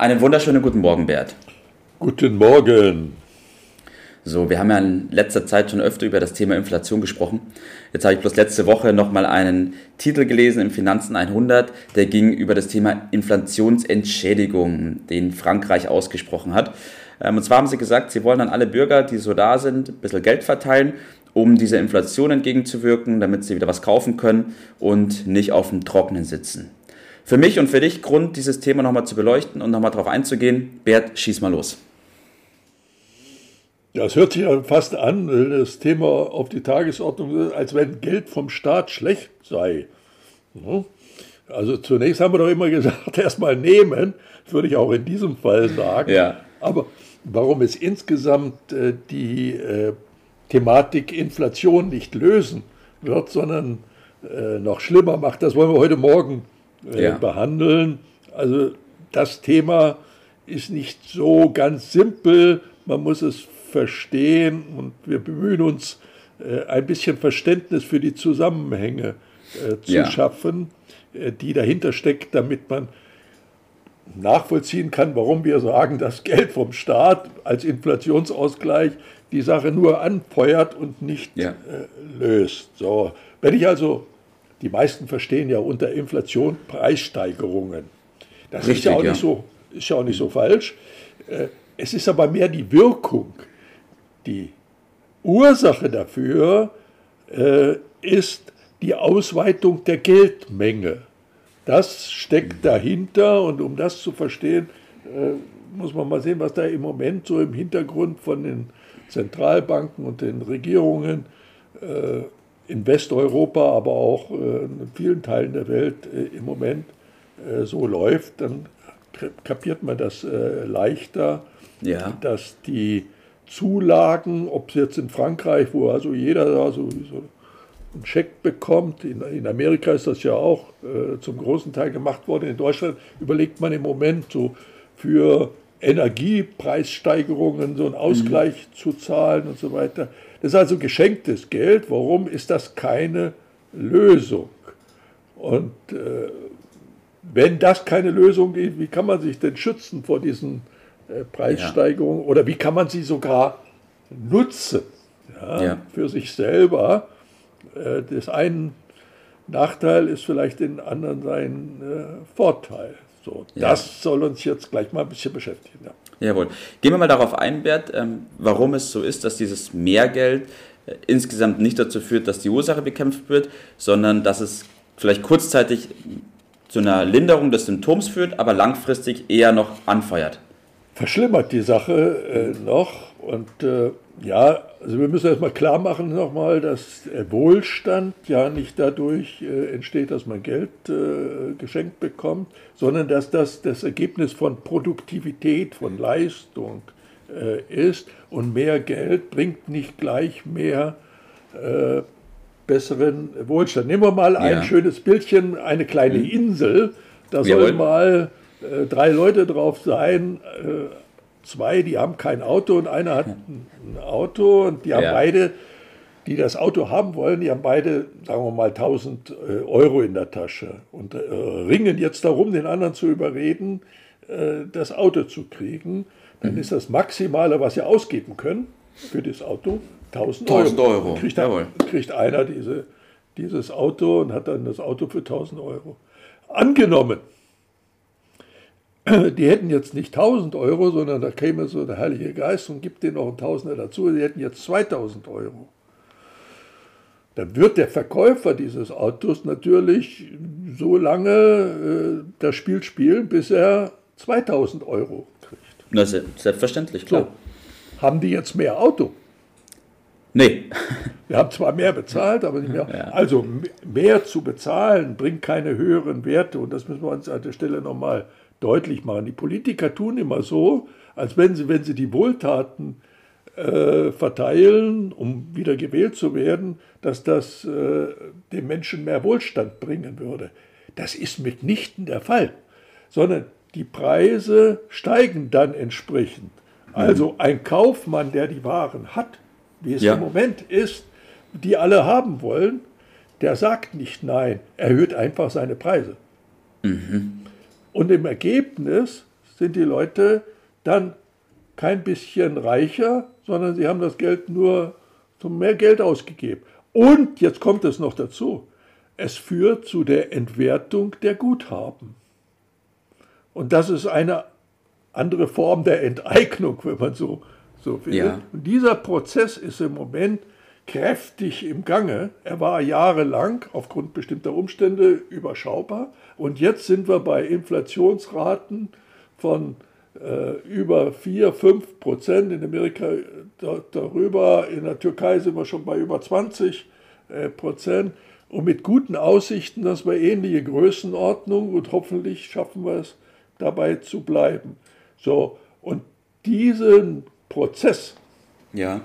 Einen wunderschönen guten Morgen, Bert. Guten Morgen. So, wir haben ja in letzter Zeit schon öfter über das Thema Inflation gesprochen. Jetzt habe ich bloß letzte Woche nochmal einen Titel gelesen im Finanzen 100, der ging über das Thema Inflationsentschädigung, den Frankreich ausgesprochen hat. Ähm, und zwar haben sie gesagt, sie wollen an alle Bürger, die so da sind, ein bisschen Geld verteilen, um dieser Inflation entgegenzuwirken, damit sie wieder was kaufen können und nicht auf dem Trockenen sitzen für mich und für dich Grund, dieses Thema nochmal zu beleuchten und nochmal darauf einzugehen. Bert, schieß mal los. Ja, es hört sich ja fast an, das Thema auf die Tagesordnung, als wenn Geld vom Staat schlecht sei. Also zunächst haben wir doch immer gesagt, erstmal nehmen, das würde ich auch in diesem Fall sagen. Ja. Aber warum es insgesamt äh, die äh, Thematik Inflation nicht lösen wird, sondern äh, noch schlimmer macht, das wollen wir heute Morgen äh, ja. behandeln. Also das Thema ist nicht so ganz simpel, man muss es verstehen und wir bemühen uns, äh, ein bisschen Verständnis für die Zusammenhänge äh, zu ja. schaffen, die dahinter steckt, damit man nachvollziehen kann, warum wir sagen, dass Geld vom Staat als Inflationsausgleich die Sache nur anfeuert und nicht ja. löst. So, wenn ich also die meisten verstehen ja unter Inflation Preissteigerungen. Das Richtig, ist, ja auch ja. Nicht so, ist ja auch nicht so falsch. Äh, es ist aber mehr die Wirkung. Die Ursache dafür äh, ist die Ausweitung der Geldmenge. Das steckt dahinter und um das zu verstehen, äh, muss man mal sehen, was da im Moment so im Hintergrund von den Zentralbanken und den Regierungen in Westeuropa, aber auch äh, in vielen Teilen der Welt äh, im Moment äh, so läuft, dann kapiert man das leichter, ja. dass die Zulagen, ob es jetzt in Frankreich, wo also jeder da so, so einen Scheck bekommt, in, in, Amerika ist das ja auch äh, zum großen Teil gemacht worden, in Deutschland überlegt man im Moment so für Energiepreissteigerungen so einen Ausgleich mhm. zu zahlen und so weiter. Das ist also geschenktes Geld. Warum ist das keine Lösung? Und äh, wenn das keine Lösung ist, wie kann man sich denn schützen vor diesen äh, Preissteigerungen? Ja. Oder wie kann man sie sogar nutzen ja, ja. für sich selber? Äh, das einen Nachteil ist vielleicht den anderen sein äh, Vorteil. So, das soll uns jetzt gleich mal ein bisschen beschäftigen. Ja. Jawohl. Gehen wir mal darauf ein, Bert, ähm, warum es so ist, dass dieses Mehrgeld äh, insgesamt nicht dazu führt, dass die Ursache bekämpft wird, sondern dass es vielleicht kurzzeitig zu einer Linderung des Symptoms führt, aber langfristig eher noch anfeuert. Verschlimmert die Sache äh, noch und äh, ja, also wir müssen erstmal klar machen nochmal, dass Wohlstand ja nicht dadurch äh, entsteht, dass man Geld äh, geschenkt bekommt, sondern dass das das Ergebnis von Produktivität, von Leistung äh, ist. Und mehr Geld bringt nicht gleich mehr äh, besseren Wohlstand. Nehmen wir mal ein schönes Bildchen, eine kleine mhm. Insel. Da sollen mal äh, drei Leute drauf sein äh, zwei, die haben kein Auto und einer hat ein Auto und die haben ja. beide, die das Auto haben wollen, die haben beide, sagen wir mal, 1000 äh, Euro in der Tasche und äh, ringen jetzt darum, den anderen zu überreden, äh, das Auto zu kriegen. Dann mhm. ist das Maximale, was sie ausgeben können für das Auto, 1000 Euro. 1000 Euro. Kriegt, dann, kriegt einer diese, dieses Auto und hat dann das Auto für 1000 Euro. Angenommen, die hätten jetzt nicht 1000 Euro, sondern da käme so der Heilige Geist und gibt denen noch ein Tausender dazu, die hätten jetzt 2000 Euro. Dann wird der Verkäufer dieses Autos natürlich so lange äh, das Spiel spielen, bis er 2000 Euro kriegt. Na, selbstverständlich, klar. So. Haben die jetzt mehr Auto? Nee. Wir haben zwar mehr bezahlt, aber nicht mehr. Ja. Also mehr zu bezahlen bringt keine höheren Werte und das müssen wir uns an der Stelle nochmal deutlich machen. Die Politiker tun immer so, als wenn sie, wenn sie die Wohltaten äh, verteilen, um wieder gewählt zu werden, dass das äh, dem Menschen mehr Wohlstand bringen würde. Das ist mitnichten der Fall, sondern die Preise steigen dann entsprechend. Also mhm. ein Kaufmann, der die Waren hat, wie es ja. im Moment ist, die alle haben wollen, der sagt nicht nein, erhöht einfach seine Preise. Mhm. Und im Ergebnis sind die Leute dann kein bisschen reicher, sondern sie haben das Geld nur zum mehr Geld ausgegeben. Und jetzt kommt es noch dazu, es führt zu der Entwertung der Guthaben. Und das ist eine andere Form der Enteignung, wenn man so, so will. Ja. Und dieser Prozess ist im Moment kräftig im Gange. Er war jahrelang aufgrund bestimmter Umstände überschaubar. Und jetzt sind wir bei Inflationsraten von äh, über 4, 5 Prozent. In Amerika da, darüber, in der Türkei sind wir schon bei über 20 äh, Prozent. Und mit guten Aussichten, dass wir ähnliche Größenordnung und hoffentlich schaffen wir es, dabei zu bleiben. So, und diesen Prozess, ja.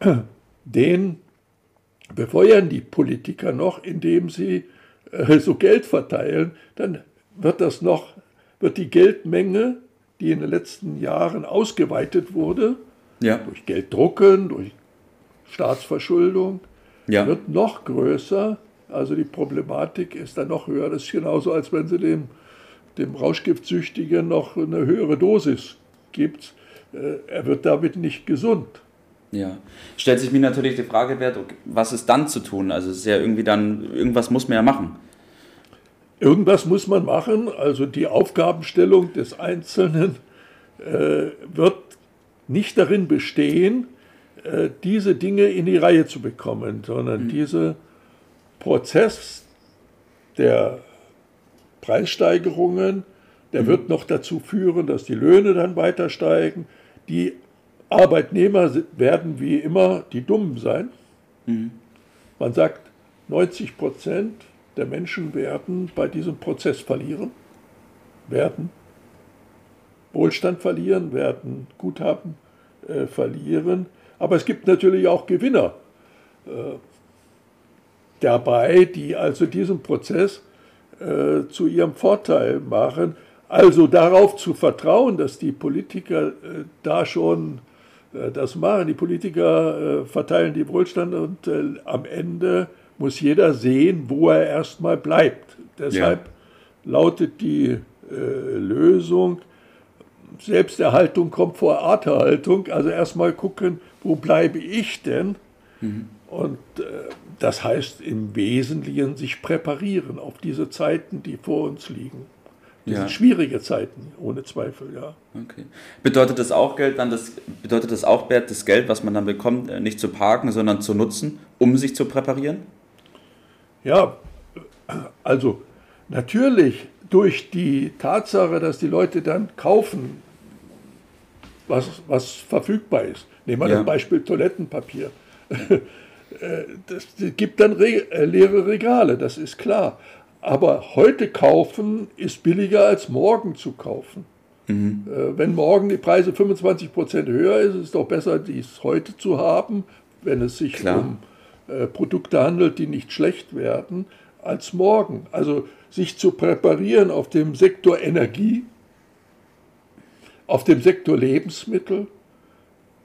den befeuern die Politiker noch, indem sie äh, so Geld verteilen, dann wird das noch, wird die Geldmenge, die in den letzten Jahren ausgeweitet wurde, ja. durch Gelddrucken, durch Staatsverschuldung, ja. wird noch größer. Also die Problematik ist dann noch höher. Das ist genauso, als wenn sie dem dem Rauschgiftsüchtigen noch eine höhere Dosis gibt. Äh, er wird damit nicht gesund. Ja, stellt sich mir natürlich die Frage, was ist dann zu tun? Also es ist ja irgendwie dann, irgendwas muss man ja machen. Irgendwas muss man machen, also die Aufgabenstellung des Einzelnen äh, wird nicht darin bestehen, äh, diese Dinge in die Reihe zu bekommen, sondern mhm. dieser Prozess der Preissteigerungen. Der mhm. wird noch dazu führen, dass die Löhne dann weiter steigen. Die Arbeitnehmer werden wie immer die Dummen sein. Mhm. Man sagt, 90 Prozent der Menschen werden bei diesem Prozess verlieren, werden Wohlstand verlieren, werden Guthaben äh, verlieren. Aber es gibt natürlich auch Gewinner äh, dabei, die also diesen Prozess äh, zu ihrem Vorteil machen. Also darauf zu vertrauen, dass die Politiker äh, da schon das machen. Die Politiker äh, verteilen die Wohlstand und äh, am Ende muss jeder sehen, wo er erstmal bleibt. Deshalb ja. lautet die äh, Lösung, Selbsterhaltung kommt vor Arterhaltung. Also erstmal gucken, wo bleibe ich denn? Mhm. Und äh, das heißt im Wesentlichen sich präparieren auf diese Zeiten, die vor uns liegen. Diese ja. schwierige Zeiten, ohne Zweifel, ja. Okay. Bedeutet das auch Geld dann das bedeutet das auch das Geld, was man dann bekommt, äh, nicht zu parken, sondern zu nutzen, um sich zu präparieren? Ja, also natürlich durch die Tatsache, dass die Leute dann kaufen, was, was verfügbar ist. Nehmen wir ja. das Beispiel Toilettenpapier. Äh, das gibt dann äh, leere Regale, das ist klar. Aber heute kaufen ist billiger als morgen zu kaufen. Mhm. Äh, wenn morgen die Preise 25 Prozent höher ist, ist es doch besser, dies heute zu haben, wenn es sich klar. um Produkte handelt, die nicht schlecht werden, als morgen. Also sich zu präparieren auf dem Sektor Energie, auf dem Sektor Lebensmittel,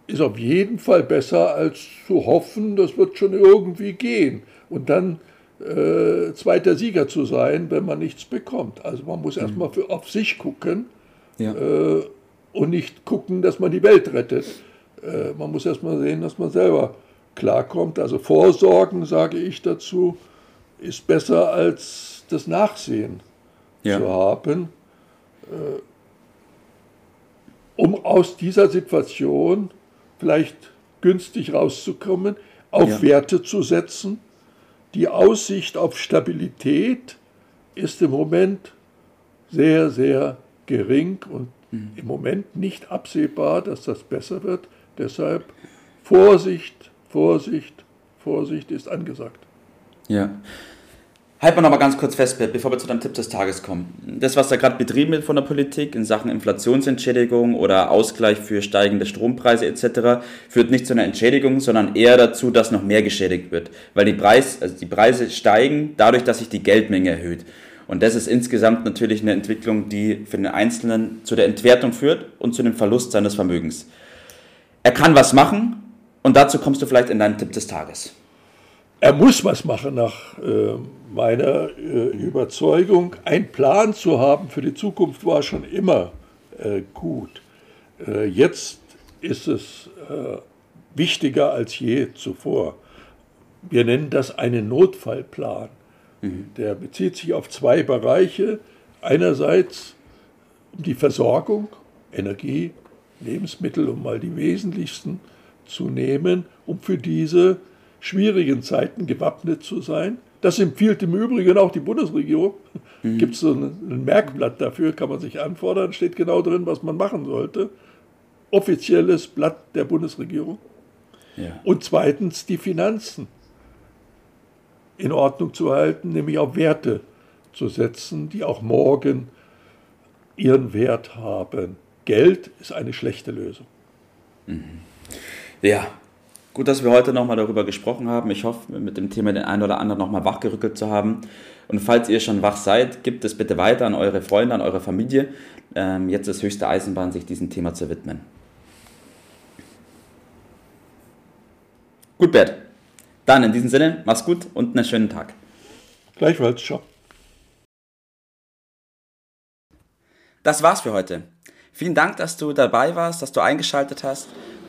ist auf jeden Fall besser, als zu hoffen, das wird schon irgendwie gehen. Und dann äh, zweiter Sieger zu sein, wenn man nichts bekommt. Also man muss mhm. erstmal auf sich gucken ja. äh, und nicht gucken, dass man die Welt rettet. Äh, man muss erstmal sehen, dass man selber klarkommt. Also Vorsorgen, sage ich dazu, ist besser als das Nachsehen ja. zu haben. Äh, um aus dieser Situation vielleicht günstig rauszukommen, auf ja. Werte zu setzen. Die Aussicht auf Stabilität ist im Moment sehr, sehr gering und mhm. im Moment nicht absehbar, dass das besser wird. Deshalb Vorsicht, Vorsicht, Vorsicht ist angesagt. Ja. Halten wir noch mal ganz kurz fest, bevor wir zu deinem Tipp des Tages kommen. Das, was da gerade betrieben wird von der Politik in Sachen Inflationsentschädigung oder Ausgleich für steigende Strompreise etc., führt nicht zu einer Entschädigung, sondern eher dazu, dass noch mehr geschädigt wird. Weil die, Preis, also die Preise steigen dadurch, dass sich die Geldmenge erhöht. Und das ist insgesamt natürlich eine Entwicklung, die für den Einzelnen zu der Entwertung führt und zu dem Verlust seines Vermögens. Er kann was machen und dazu kommst du vielleicht in deinen Tipp des Tages. Er muss was machen nach äh, meiner äh, Überzeugung. Ein Plan zu haben für die Zukunft war schon immer äh, gut. Äh, jetzt ist es äh, wichtiger als je zuvor. Wir nennen das einen Notfallplan. Mhm. Der bezieht sich auf zwei Bereiche. Einerseits um die Versorgung, Energie, Lebensmittel, um mal die wesentlichsten zu nehmen, um für diese schwierigen Zeiten gewappnet zu sein. Das empfiehlt im Übrigen auch die Bundesregierung. Mhm. Gibt es so ein, ein, Merkblatt dafür, kann man sich anfordern, steht genau drin, was man machen sollte. Offizielles Blatt der Bundesregierung. Ja. Und zweitens die Finanzen in Ordnung zu halten, nämlich auf Werte zu setzen, die auch morgen ihren Wert haben. Geld ist eine schlechte Lösung. Mhm. Ja, gut, dass wir heute nochmal darüber gesprochen haben. Ich hoffe, mit dem Thema den einen oder anderen nochmal wachgerückelt zu haben. Und falls ihr schon wach seid, gebt es bitte weiter an eure Freunde, an eure Familie. Ähm, jetzt ist höchste Eisenbahn, sich diesem Thema zu widmen. Gut, Bert. Dann in diesem Sinne, mach's gut und einen schönen Tag. Gleichfalls, ciao. Das war's für heute. Vielen Dank, dass du dabei warst, dass du eingeschaltet hast